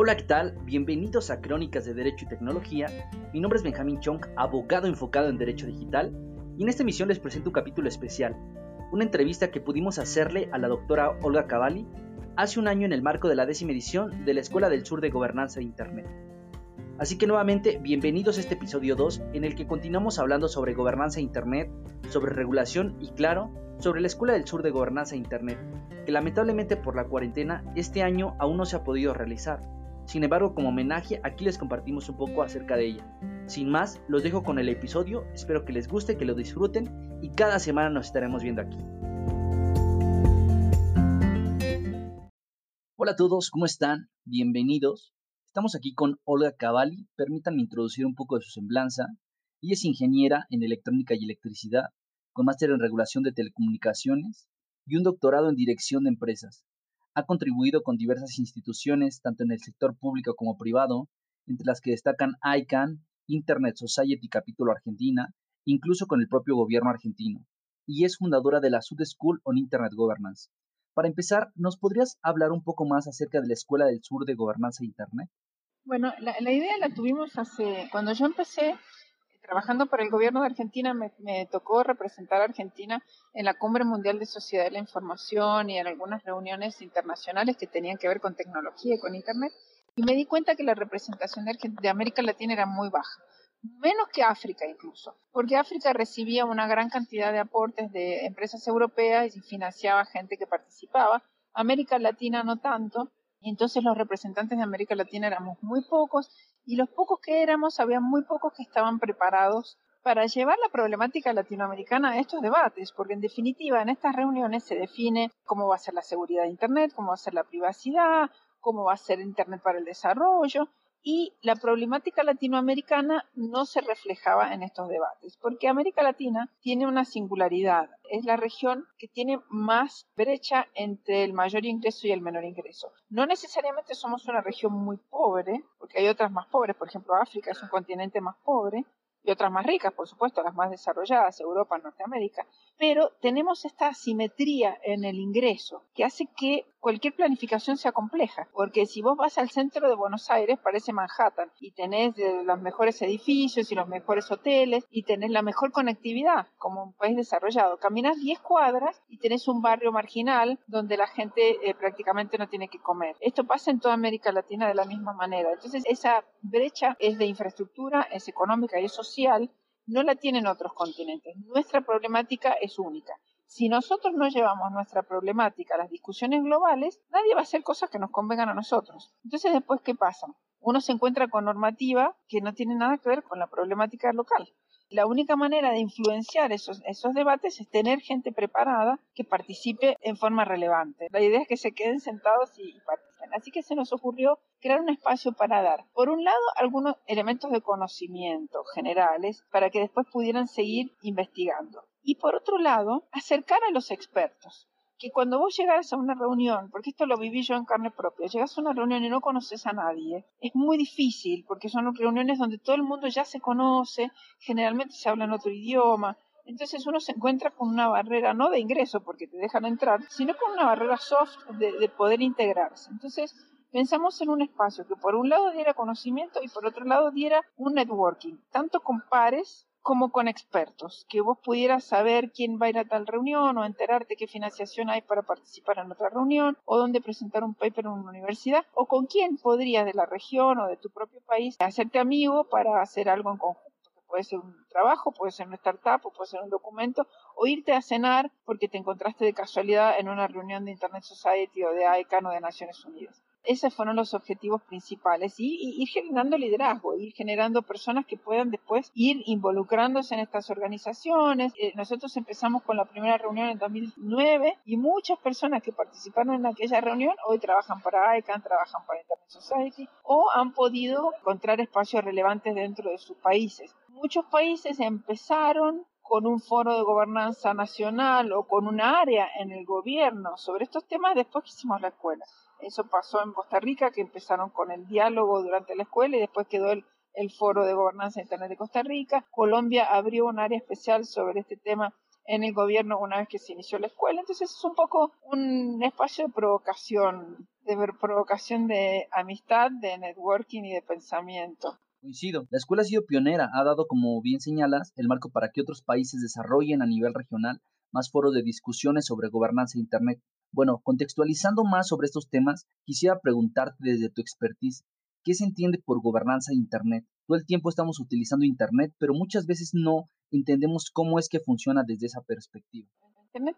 Hola, ¿qué tal? Bienvenidos a Crónicas de Derecho y Tecnología. Mi nombre es Benjamín Chong, abogado enfocado en Derecho Digital, y en esta emisión les presento un capítulo especial, una entrevista que pudimos hacerle a la doctora Olga Cavalli hace un año en el marco de la décima edición de la Escuela del Sur de Gobernanza de Internet. Así que nuevamente, bienvenidos a este episodio 2 en el que continuamos hablando sobre gobernanza de Internet, sobre regulación y claro, sobre la Escuela del Sur de Gobernanza de Internet, que lamentablemente por la cuarentena este año aún no se ha podido realizar. Sin embargo, como homenaje, aquí les compartimos un poco acerca de ella. Sin más, los dejo con el episodio, espero que les guste, que lo disfruten y cada semana nos estaremos viendo aquí. Hola a todos, ¿cómo están? Bienvenidos. Estamos aquí con Olga Cavalli. Permítanme introducir un poco de su semblanza. Ella es ingeniera en electrónica y electricidad, con máster en regulación de telecomunicaciones y un doctorado en dirección de empresas. Ha contribuido con diversas instituciones, tanto en el sector público como privado, entre las que destacan ICANN, Internet Society Capítulo Argentina, incluso con el propio gobierno argentino, y es fundadora de la Sud School on Internet Governance. Para empezar, ¿nos podrías hablar un poco más acerca de la Escuela del Sur de Gobernanza de Internet? Bueno, la, idea la tuvimos hace, cuando yo empecé trabajando para el gobierno de Argentina, me, tocó representar a Argentina en la Cumbre Mundial de Sociedad de la Información y en algunas reuniones internacionales que tenían que ver con tecnología y con Internet. Y me di cuenta que la representación de, de América Latina era muy baja menos que África incluso, porque África recibía una gran cantidad de aportes de empresas europeas y financiaba gente que participaba, América Latina no tanto, y entonces los representantes de América Latina éramos muy pocos y los pocos que éramos, había muy pocos que estaban preparados para llevar la problemática latinoamericana a estos debates, porque en definitiva en estas reuniones se define cómo va a ser la seguridad de Internet, cómo va a ser la privacidad, cómo va a ser Internet para el desarrollo, y la problemática latinoamericana no se reflejaba en estos debates, porque América Latina tiene una singularidad, es la región que tiene más brecha entre el mayor ingreso y el menor ingreso. No necesariamente somos una región muy pobre, porque hay otras más pobres, por ejemplo África es un continente más pobre, y otras más ricas, por supuesto, las más desarrolladas, Europa, Norteamérica, pero tenemos esta asimetría en el ingreso que hace que cualquier planificación sea compleja, porque si vos vas al centro de Buenos Aires, parece Manhattan, y tenés los mejores edificios y los mejores hoteles, y tenés la mejor conectividad como un país desarrollado. Caminas 10 cuadras y tenés un barrio marginal donde la gente eh, prácticamente no tiene que comer. Esto pasa en toda América Latina de la misma manera. Entonces, esa brecha es de infraestructura, es económica y es social, no la tienen otros continentes. Nuestra problemática es única. Si nosotros no llevamos nuestra problemática a las discusiones globales, nadie va a hacer cosas que nos convengan a nosotros. Entonces, después, ¿qué pasa? Uno se encuentra con normativa que no tiene nada que ver con la problemática local. La única manera de influenciar esos, esos debates es tener gente preparada que participe en forma relevante. La idea es que se queden sentados y, participen. Así que se nos ocurrió crear un espacio para dar, por un lado, algunos elementos de conocimiento generales para que después pudieran seguir investigando. Y por otro lado, acercar a los expertos que cuando vos llegas a una reunión, porque esto lo viví yo en carne propia, llegas a una reunión y no conoces a nadie, es muy difícil porque son reuniones donde todo el mundo ya se conoce, generalmente se habla en otro idioma, entonces uno se encuentra con una barrera no de ingreso porque te dejan entrar, sino con una barrera soft de, de poder integrarse. Entonces pensamos en un espacio que por un lado diera conocimiento y por otro lado diera un networking, tanto con pares como con expertos, que vos pudieras saber quién va a ir a tal reunión o enterarte qué financiación hay para participar en otra reunión o dónde presentar un paper en una universidad o con quién podrías de la región o de tu propio país hacerte amigo para hacer algo en conjunto, puede ser un trabajo, puede ser una startup o puede ser un documento o irte a cenar porque te encontraste de casualidad en una reunión de Internet Society o de ICANN o de Naciones Unidas esos fueron los objetivos principales y, ir generando liderazgo, ir generando personas que puedan después ir involucrándose en estas organizaciones. Eh, nosotros empezamos con la primera reunión en 2009 y muchas personas que participaron en aquella reunión hoy trabajan para ICANN, trabajan para Internet Society o han podido encontrar espacios relevantes dentro de sus países. Muchos países empezaron con un foro de gobernanza nacional o con un área en el gobierno sobre estos temas después que hicimos la escuela. Eso pasó en Costa Rica, que empezaron con el diálogo durante la escuela y después quedó el, foro de gobernanza internet de Costa Rica. Colombia abrió un área especial sobre este tema en el gobierno una vez que se inició la escuela. Entonces es un poco un espacio de provocación de provocación de amistad, de networking y de pensamiento. Coincido. La escuela ha sido pionera, ha dado, como bien señalas, el marco para que otros países desarrollen a nivel regional más foros de discusiones sobre gobernanza de Internet. Bueno, contextualizando más sobre estos temas, quisiera preguntarte desde tu expertise, ¿qué se entiende por gobernanza de Internet? Todo el tiempo estamos utilizando Internet, pero muchas veces no entendemos cómo es que funciona desde esa perspectiva. Internet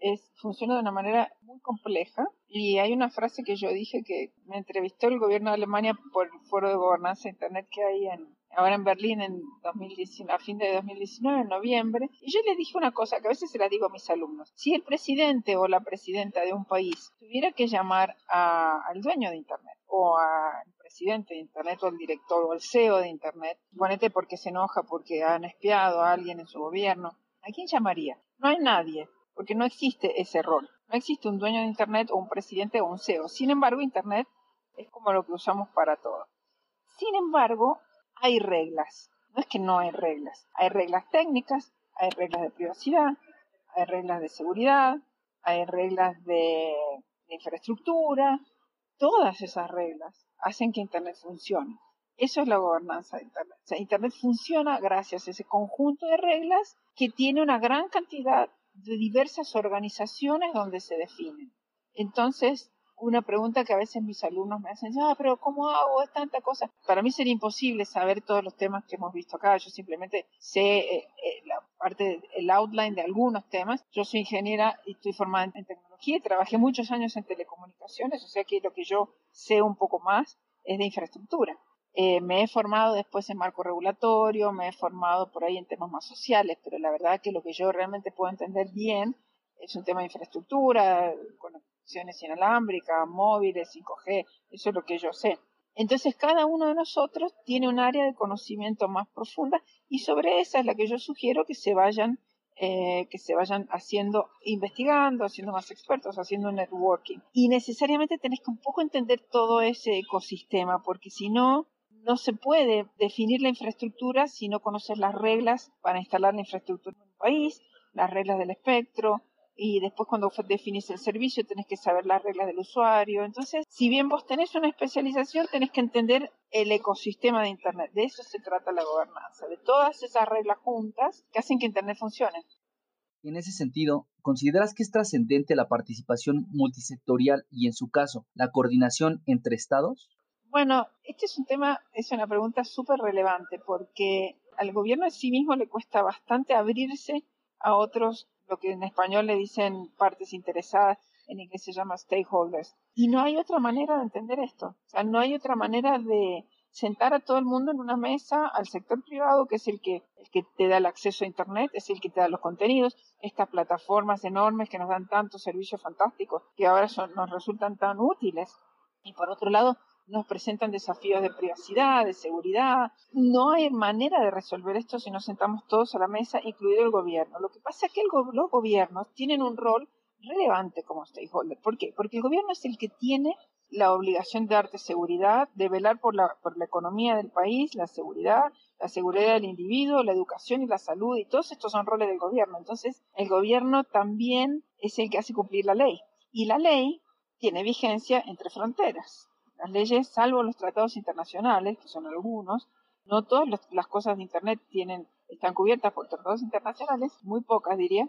es, funciona de una manera muy compleja y hay una frase que yo dije que me entrevistó el gobierno de Alemania por el foro de gobernanza de Internet que hay en, ahora en Berlín en 2019, a fin de 2019, en noviembre, y yo le dije una cosa que a veces se la digo a mis alumnos. Si el presidente o la presidenta de un país tuviera que llamar al dueño de Internet o al presidente de Internet o al director o al CEO de Internet, ponete porque se enoja porque han espiado a alguien en su gobierno, ¿A quién llamaría? No hay nadie, porque no existe ese rol. No existe un dueño de Internet o un presidente o un CEO. Sin embargo, Internet es como lo que usamos para todo. Sin embargo, hay reglas. No es que no hay reglas. Hay reglas técnicas, hay reglas de privacidad, hay reglas de seguridad, hay reglas de, infraestructura. Todas esas reglas hacen que Internet funcione. Eso es la gobernanza de Internet. Internet funciona gracias a ese conjunto de reglas que tiene una gran cantidad de diversas organizaciones donde se definen. Entonces, una pregunta que a veces mis alumnos me hacen, ah, pero ¿cómo hago? Es tanta cosa. Para mí sería imposible saber todos los temas que hemos visto acá. Yo simplemente sé eh, eh, la parte, el outline de algunos temas. Yo soy ingeniera y estoy formada en, tecnología y trabajé muchos años en telecomunicaciones, o sea que lo que yo sé un poco más es de infraestructura. Eh, me he formado después en marco regulatorio, me he formado por ahí en temas más sociales, pero la verdad que lo que yo realmente puedo entender bien es un tema de infraestructura, conexiones inalámbricas, móviles, 5G, eso es lo que yo sé. Entonces cada uno de nosotros tiene un área de conocimiento más profunda y sobre esa es la que yo sugiero que se vayan eh, que se vayan haciendo, investigando, haciendo más expertos, haciendo networking. Y necesariamente tenés que un poco entender todo ese ecosistema, porque si no, no se puede definir la infraestructura si no conoces las reglas para instalar la infraestructura en un país, las reglas del espectro, y después cuando definís el servicio tenés que saber las reglas del usuario. Entonces, si bien vos tenés una especialización, tenés que entender el ecosistema de Internet. De eso se trata la gobernanza, de todas esas reglas juntas que hacen que Internet funcione. En ese sentido, ¿consideras que es trascendente la participación multisectorial y, en su caso, la coordinación entre estados? Bueno, este es un tema, es una pregunta súper relevante porque al gobierno en sí mismo le cuesta bastante abrirse a otros, lo que en español le dicen partes interesadas, en inglés se llama stakeholders. Y no hay otra manera de entender esto. O sea, no hay otra manera de sentar a todo el mundo en una mesa, al sector privado, que es el que, el que te da el acceso a Internet, es el que te da los contenidos, estas plataformas enormes que nos dan tantos servicios fantásticos, que ahora nos resultan tan útiles. Y por otro lado, nos presentan desafíos de privacidad, de seguridad. No hay manera de resolver esto si nos sentamos todos a la mesa, incluido el gobierno. Lo que pasa es que los gobiernos tienen un rol relevante como stakeholder. ¿Por qué? Porque el gobierno es el que tiene la obligación de darte seguridad, de velar por la, por la economía del país, la seguridad, la seguridad del individuo, la educación y la salud, y todos estos son roles del gobierno. Entonces, el gobierno también es el que hace cumplir la ley. Y la ley tiene vigencia entre fronteras. Las leyes, salvo los tratados internacionales, que son algunos, no todas las cosas de Internet tienen, están cubiertas por tratados internacionales, muy pocas diría.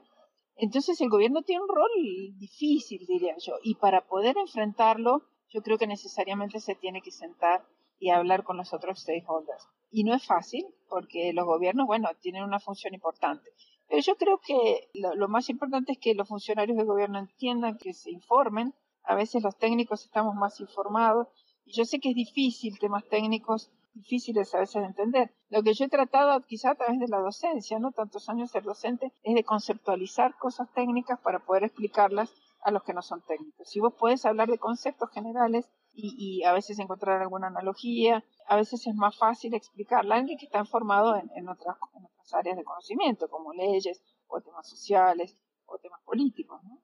Entonces el gobierno tiene un rol difícil, diría yo, y para poder enfrentarlo, yo creo que necesariamente se tiene que sentar y hablar con los otros stakeholders. Y no es fácil, porque los gobiernos, bueno, tienen una función importante. Pero yo creo que lo más importante es que los funcionarios del gobierno entiendan, que se informen. A veces los técnicos estamos más informados y yo sé que es difícil, temas técnicos difíciles a veces de entender. Lo que yo he tratado, quizá a través de la docencia, no tantos años ser docente, es de conceptualizar cosas técnicas para poder explicarlas a los que no son técnicos. Si vos podés hablar de conceptos generales y, a veces encontrar alguna analogía, a veces es más fácil explicarla a alguien que está formado en, otras, en otras áreas de conocimiento, como leyes o temas sociales o temas políticos, ¿no?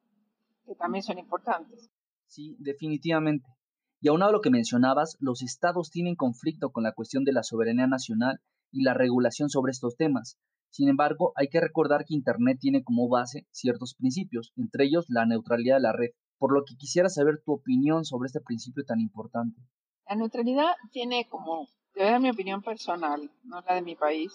que también son importantes. Sí, definitivamente. Y aunado a lo que mencionabas, los estados tienen conflicto con la cuestión de la soberanía nacional y la regulación sobre estos temas. Sin embargo, hay que recordar que Internet tiene como base ciertos principios, entre ellos la neutralidad de la red. por lo que quisiera saber tu opinión sobre este principio tan importante. La neutralidad tiene como, dar mi opinión personal, no la de mi país,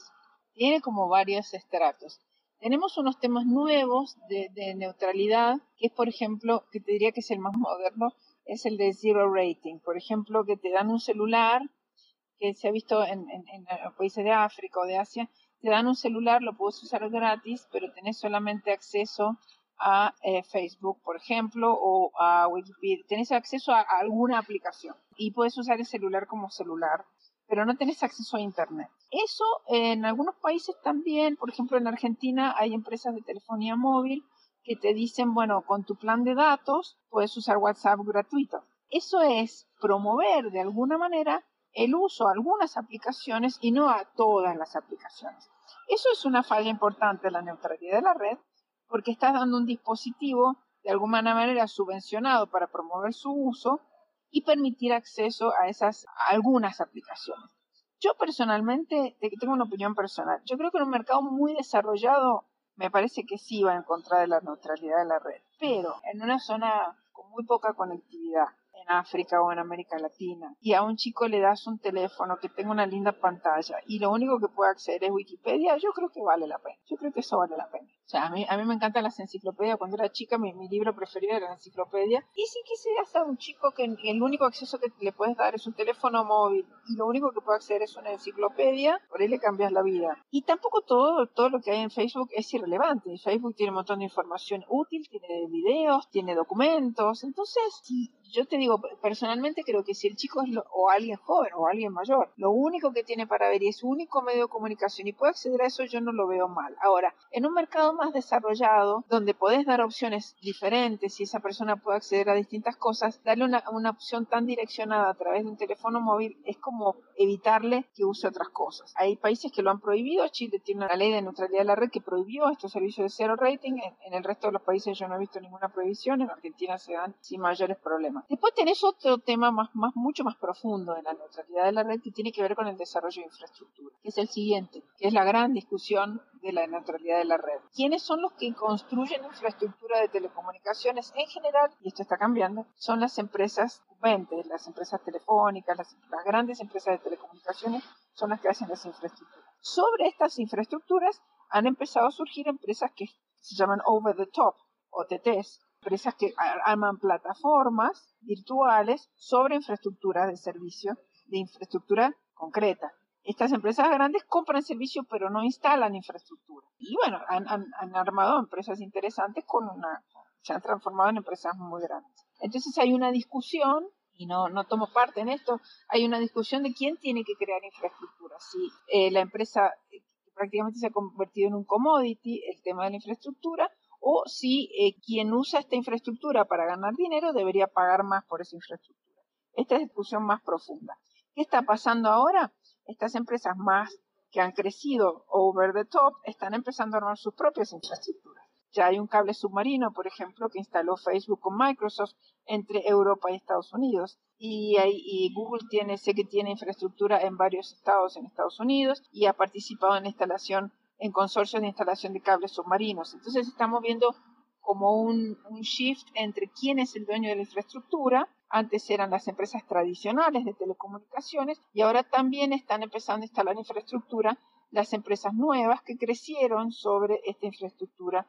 tiene como varios estratos. Tenemos unos temas nuevos de, neutralidad, que es, por ejemplo, que te diría que es el más moderno, es el de zero rating. Por ejemplo, que te dan un celular, que se ha visto en, en países de África o de Asia, te dan un celular, lo puedes usar gratis, pero tenés solamente acceso a eh, Facebook, por ejemplo, o a Wikipedia. Tenés acceso a, alguna aplicación y puedes usar el celular como celular, pero no tenés acceso a Internet. Eso en algunos países también, por ejemplo en Argentina hay empresas de telefonía móvil que te dicen, bueno, con tu plan de datos puedes usar WhatsApp gratuito. Eso es promover de alguna manera el uso a algunas aplicaciones y no a todas las aplicaciones. Eso es una falla importante de la neutralidad de la red porque estás dando un dispositivo de alguna manera subvencionado para promover su uso y permitir acceso a esas algunas aplicaciones. Yo personalmente, tengo una opinión personal, yo creo que en un mercado muy desarrollado me parece que sí va en contra de la neutralidad de la red, pero en una zona con muy poca conectividad, en África o en América Latina y a un chico le das un teléfono que tenga una linda pantalla y lo único que puede acceder es Wikipedia, yo creo que vale la pena. Yo creo que eso vale la pena. O sea, a mí, a mí me encantan las enciclopedias. Cuando era chica, mi, mi libro preferido era la enciclopedia. Y si quisieras a un chico que el único acceso que le puedes dar es un teléfono móvil y lo único que puede acceder es una enciclopedia, por ahí le cambias la vida. Y tampoco todo, todo lo que hay en Facebook es irrelevante. Facebook tiene un montón de información útil, tiene videos, tiene documentos. Entonces, si yo te digo, personalmente creo que si el chico es o alguien joven o alguien mayor, lo único que tiene para ver y es su único medio de comunicación y puede acceder a eso, yo no lo veo mal. Ahora, en un mercado más desarrollado, donde podés dar opciones diferentes y esa persona puede acceder a distintas cosas, darle una, una opción tan direccionada a través de un teléfono móvil es como evitarle que use otras cosas. Hay países que lo han prohibido, Chile tiene una ley de neutralidad de la red que prohibió estos servicios de cero rating, en, en el resto de los países yo no he visto ninguna prohibición, en Argentina se dan sin mayores problemas. Después tenés otro tema más, más, mucho más profundo de la neutralidad de la red que tiene que ver con el desarrollo de infraestructura, que es el siguiente, que es la gran discusión de la neutralidad de la red. ¿Quiénes son los que construyen infraestructura de telecomunicaciones en general? Y esto está cambiando. Son las empresas incumbentes, las empresas telefónicas, las, las grandes empresas de telecomunicaciones son las que hacen las infraestructuras. Sobre estas infraestructuras han empezado a surgir empresas que se llaman over the top, OTTs, empresas que arman plataformas virtuales sobre infraestructura de servicio, de infraestructura concreta. Estas empresas grandes compran servicio pero no instalan infraestructura. Y bueno, han, armado empresas interesantes con una, se han transformado en empresas muy grandes. Entonces hay una discusión y no, no tomo parte en esto, hay una discusión de quién tiene que crear infraestructura. Si eh, la empresa eh, prácticamente se ha convertido en un commodity, el tema de la infraestructura, o si eh, quien usa esta infraestructura para ganar dinero debería pagar más por esa infraestructura. Esta es discusión más profunda. ¿Qué está pasando ahora? Estas empresas más que han crecido over the top están empezando a armar sus propias infraestructuras. Ya hay un cable submarino, por ejemplo, que instaló Facebook con Microsoft entre Europa y Estados Unidos. Y, Google tiene, sé que tiene infraestructura en varios estados en Estados Unidos y ha participado en la instalación en consorcios de instalación de cables submarinos. Entonces estamos viendo como un, shift entre quién es el dueño de la infraestructura. Antes eran las empresas tradicionales de telecomunicaciones y ahora también están empezando a instalar infraestructura las empresas nuevas que crecieron sobre esta infraestructura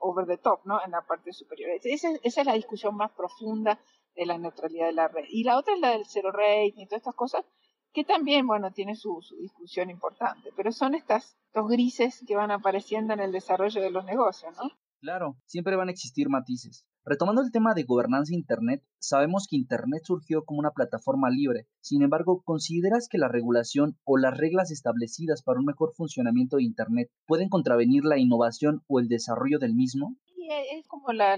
over the top, ¿no? En la parte superior. Esa, esa es la discusión más profunda de la neutralidad de la red. Y la otra es la del zero rating y todas estas cosas que también, bueno, tiene su, discusión importante, pero son estas, estos grises que van apareciendo en el desarrollo de los negocios, ¿no? Claro, siempre van a existir matices. Retomando el tema de gobernanza Internet, sabemos que Internet surgió como una plataforma libre. Sin embargo, ¿consideras que la regulación o las reglas establecidas para un mejor funcionamiento de Internet pueden contravenir la innovación o el desarrollo del mismo? Sí, es como la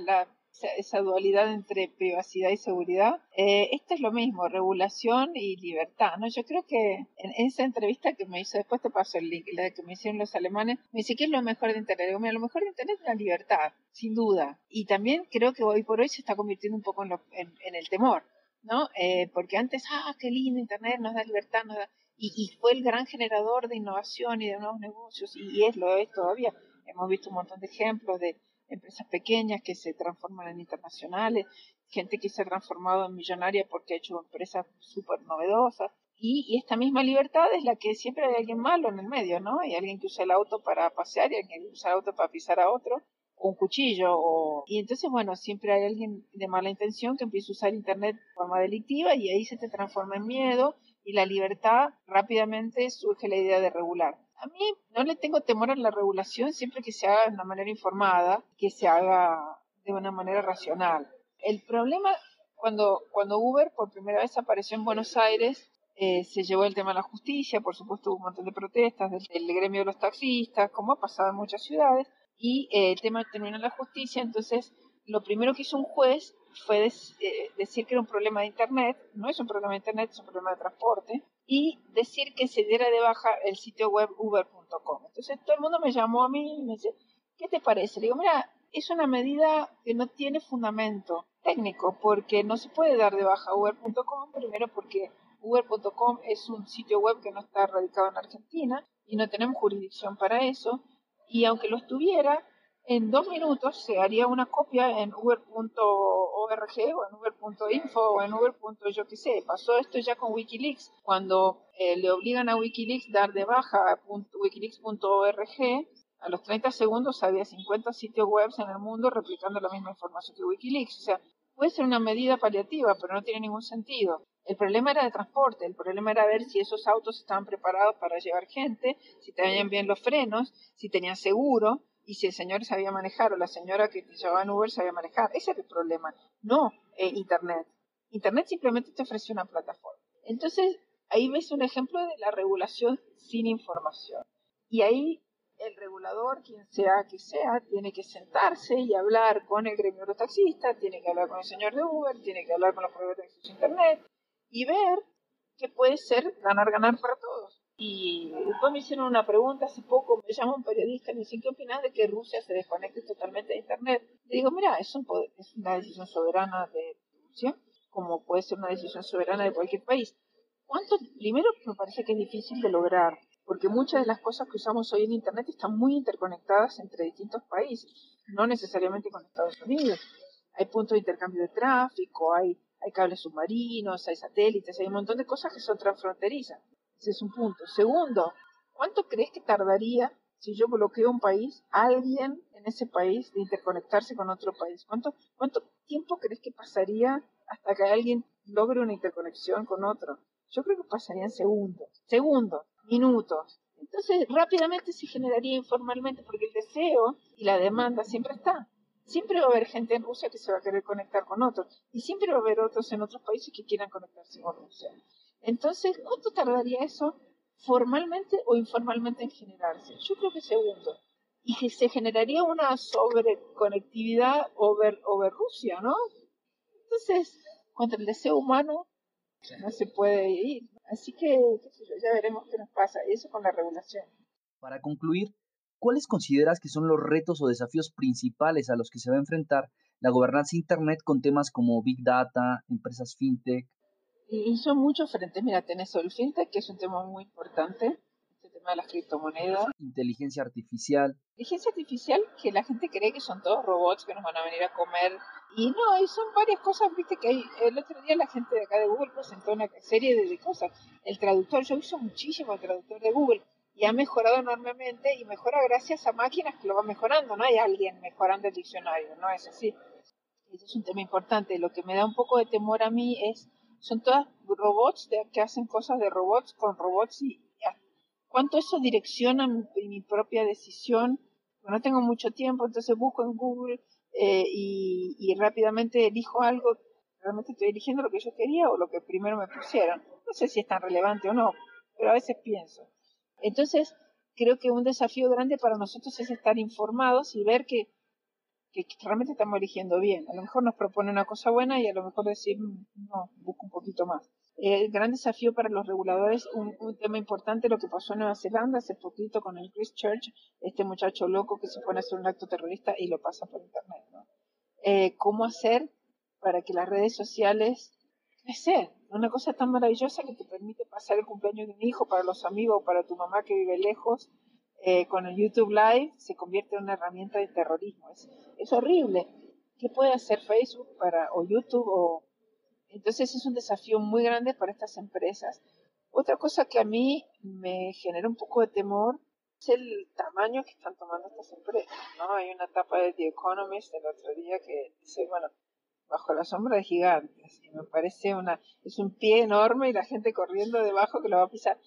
esa, dualidad entre privacidad y seguridad. Eh, esto es lo mismo, regulación y libertad, ¿no? Yo creo que en esa entrevista que me hizo, después te paso el link, la que me hicieron los alemanes, me dice, ¿qué es lo mejor de Internet? Digo, mira, lo mejor de Internet es la libertad, sin duda. Y también creo que hoy por hoy se está convirtiendo un poco en, en, el temor, ¿no? Eh, porque antes, ah, qué lindo Internet, nos da libertad, nos da... Y, y, fue el gran generador de innovación y de nuevos negocios, y, y es lo es todavía. Hemos visto un montón de ejemplos de empresas pequeñas que se transforman en internacionales, gente que se ha transformado en millonaria porque ha hecho empresas súper novedosas. Y, esta misma libertad es la que siempre hay alguien malo en el medio, ¿no? Hay alguien que usa el auto para pasear y alguien que usa el auto para pisar a otro, o un cuchillo, o... y entonces, bueno, siempre hay alguien de mala intención que empieza a usar Internet de forma delictiva y ahí se te transforma en miedo y la libertad rápidamente surge la idea de regular. A mí no le tengo temor a la regulación siempre que se haga de una manera informada, que se haga de una manera racional. El problema cuando, cuando Uber por primera vez apareció en Buenos Aires, eh, se llevó el tema a la justicia, por supuesto hubo un montón de protestas del, gremio de los taxistas, como ha pasado en muchas ciudades, y eh, el tema terminó en la justicia, entonces lo primero que hizo un juez fue eh, decir que era un problema de Internet, no es un problema de Internet, es un problema de transporte, y decir que se diera de baja el sitio web uber.com. Entonces todo el mundo me llamó a mí y me dice, ¿qué te parece? Le digo, mira, es una medida que no tiene fundamento técnico, porque no se puede dar de baja uber.com, primero porque uber.com es un sitio web que no está radicado en Argentina y no tenemos jurisdicción para eso, y aunque lo estuviera, en dos minutos se haría una copia en uber.org o en uber.info o en uber. yo qué sé. Pasó esto ya con Wikileaks, cuando eh, le obligan a Wikileaks dar de baja wikileaks.org, a los 30 segundos había 50 sitios web en el mundo replicando la misma información que Wikileaks. O sea, puede ser una medida paliativa, pero no tiene ningún sentido. El problema era de transporte, el problema era ver si esos autos estaban preparados para llevar gente, si tenían bien los frenos, si tenían seguro, y si el señor sabía manejar o la señora que te llevaba en Uber sabía manejar. Ese es el problema, no eh, Internet. Internet simplemente te ofrece una plataforma. Entonces, ahí ves un ejemplo de la regulación sin información. Y ahí el regulador, quien sea que sea, tiene que sentarse y hablar con el gremio de los taxistas, tiene que hablar con el señor de Uber, tiene que hablar con los proveedores de Internet y ver que puede ser ganar-ganar para todos. Y después me hicieron una pregunta hace poco, me llama un periodista y me dice, ¿qué opinas de que Rusia se desconecte totalmente de Internet? Le digo, mira, es, un es una decisión soberana de Rusia, como puede ser una decisión soberana de cualquier país. ¿Cuánto? Primero, me parece que es difícil de lograr, porque muchas de las cosas que usamos hoy en Internet están muy interconectadas entre distintos países, no necesariamente con Estados Unidos. Hay puntos de intercambio de tráfico, hay, hay cables submarinos, hay satélites, hay un montón de cosas que son transfronterizas. Ese es un punto. Segundo, ¿cuánto crees que tardaría si yo bloqueo un país, alguien en ese país de interconectarse con otro país? ¿Cuánto, cuánto tiempo crees que pasaría hasta que alguien logre una interconexión con otro? Yo creo que pasarían segundos, segundos, minutos. Entonces rápidamente se generaría informalmente porque el deseo y la demanda siempre está. Siempre va a haber gente en Rusia que se va a querer conectar con otros y siempre va a haber otros en otros países que quieran conectarse con Rusia. Entonces, ¿cuánto tardaría eso formalmente o informalmente en generarse? Yo creo que segundo. Y que se generaría una sobreconectividad over, over Rusia, ¿no? Entonces, contra el deseo humano no se puede ir. Así que, ya veremos qué nos pasa. Eso con la regulación. Para concluir, ¿cuáles consideras que son los retos o desafíos principales a los que se va a enfrentar la gobernanza Internet con temas como Big Data, empresas fintech, y son muchos frentes. Mira, tenés el fintech, que es un tema muy importante, este tema de las criptomonedas. Inteligencia artificial. Inteligencia artificial, que la gente cree que son todos robots que nos van a venir a comer. Y no, y son varias cosas, viste, que hay. El otro día la gente de acá de Google presentó una serie de, cosas. El traductor, yo uso muchísimo el traductor de Google y ha mejorado enormemente y mejora gracias a máquinas que lo van mejorando. No hay alguien mejorando el diccionario, no es así. Eso es un tema importante. Lo que me da un poco de temor a mí es son todas robots que hacen cosas de robots con robots y ya. cuánto eso direcciona mi, propia decisión. No tengo mucho tiempo, entonces busco en Google eh, y, rápidamente elijo algo. Realmente estoy eligiendo lo que yo quería o lo que primero me pusieron. No sé si es tan relevante o no, pero a veces pienso. Entonces, creo que un desafío grande para nosotros es estar informados y ver que que, realmente estamos eligiendo bien. A lo mejor nos propone una cosa buena y a lo mejor decir, mm, no, busco un poquito más. El gran desafío para los reguladores, un, tema importante, lo que pasó en Nueva Zelanda hace poquito con el Church, este muchacho loco que se pone a hacer un acto terrorista y lo pasa por internet. ¿no? Eh, ¿Cómo hacer para que las redes sociales crecer? Una cosa tan maravillosa que te permite pasar el cumpleaños de un hijo para los amigos, para tu mamá que vive lejos, eh, con el YouTube Live se convierte en una herramienta de terrorismo. Es, es horrible. ¿Qué puede hacer Facebook para, o YouTube? O... Entonces es un desafío muy grande para estas empresas. Otra cosa que a mí me genera un poco de temor es el tamaño que están tomando estas empresas. ¿no? Hay una etapa de The Economist el otro día que dice, bueno, bajo la sombra de gigantes. Y me parece una, es un pie enorme y la gente corriendo debajo que lo va a pisar.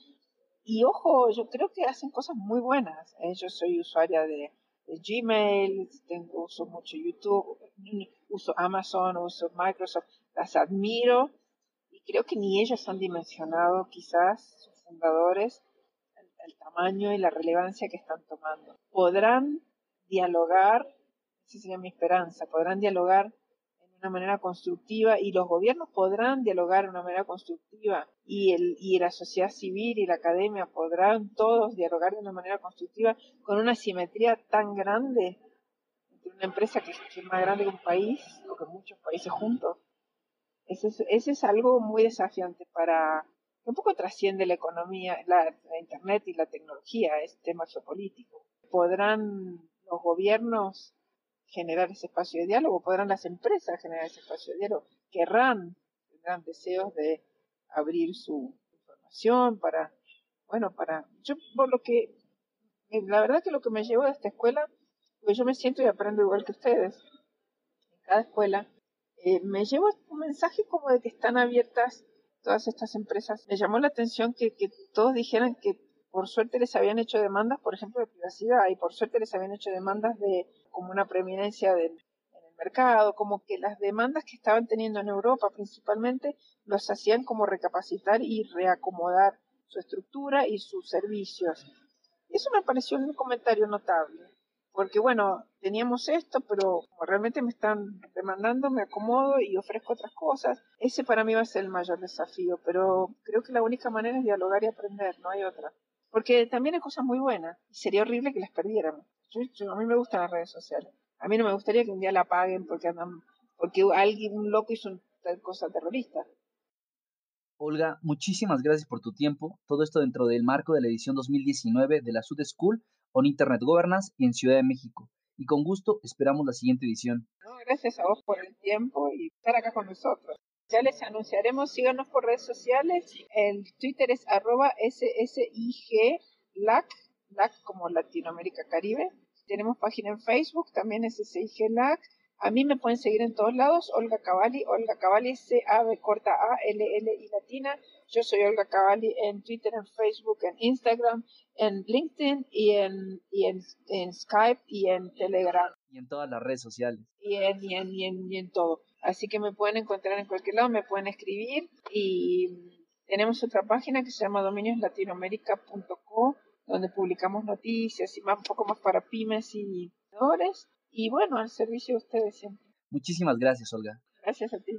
Y ojo, yo creo que hacen cosas muy buenas. ¿eh? Yo soy usuaria de, Gmail, tengo, uso mucho YouTube, uso Amazon, uso Microsoft, las admiro y creo que ni ellos han dimensionado quizás sus fundadores el tamaño y la relevancia que están tomando. Podrán dialogar, esa sería mi esperanza, podrán dialogar una manera constructiva y los gobiernos podrán dialogar de una manera constructiva y, el, y la sociedad civil y la academia podrán todos dialogar de una manera constructiva con una simetría tan grande entre una empresa que, es más grande que un país o que muchos países juntos. Eso es, es algo muy desafiante para un poco trasciende la economía, la, la Internet y la tecnología, es tema geopolítico. ¿Podrán los gobiernos generar ese espacio de diálogo, podrán las empresas generar ese espacio de diálogo, querrán, tendrán deseos de abrir su información para, bueno, para, yo por lo que, la verdad que lo que me llevo de esta escuela, pues yo me siento y aprendo igual que ustedes, en cada escuela, eh, me llevo un mensaje como de que están abiertas todas estas empresas. Me llamó la atención que, que todos dijeran que por suerte les habían hecho demandas, por ejemplo, de privacidad, y por suerte les habían hecho demandas de como una preeminencia en el mercado, como que las demandas que estaban teniendo en Europa principalmente los hacían como recapacitar y reacomodar su estructura y sus servicios. Eso me pareció un comentario notable, porque bueno, teníamos esto, pero como realmente me están demandando, me acomodo y ofrezco otras cosas. Ese para mí va a ser el mayor desafío, pero creo que la única manera es dialogar y aprender, no hay otra. Porque también hay cosas muy buenas y sería horrible que las perdiéramos. a mí me gustan las redes sociales. A mí no me gustaría que un día la paguen porque andan, porque alguien, un loco hizo una cosa terrorista. Olga, muchísimas gracias por tu tiempo. Todo esto dentro del marco de la edición 2019 de la Sud School on Internet Governance en Ciudad de México. Y con gusto esperamos la siguiente edición. gracias a vos por el tiempo y estar acá con nosotros. Ya les anunciaremos, síganos por redes sociales. El Twitter es arroba SSIG LAC, LAC como Latinoamérica Caribe. Tenemos página en Facebook, también SSIG LAC. A mí me pueden seguir en todos lados, Olga Cavalli, Olga Cavalli, C-A-B corta A, L-L y latina. Yo soy Olga Cavalli en Twitter, en Facebook, en Instagram, en LinkedIn y en, y en, Skype y en Telegram. Y en todas las redes sociales. Y en, y en, y en, y en todo. Así que me pueden encontrar en cualquier lado, me pueden escribir y tenemos otra página que se llama dominioslatinoamerica.co donde publicamos noticias y más, un poco más para pymes y emprendedores. Y bueno, al servicio de ustedes siempre. Muchísimas gracias, Olga. Gracias a ti.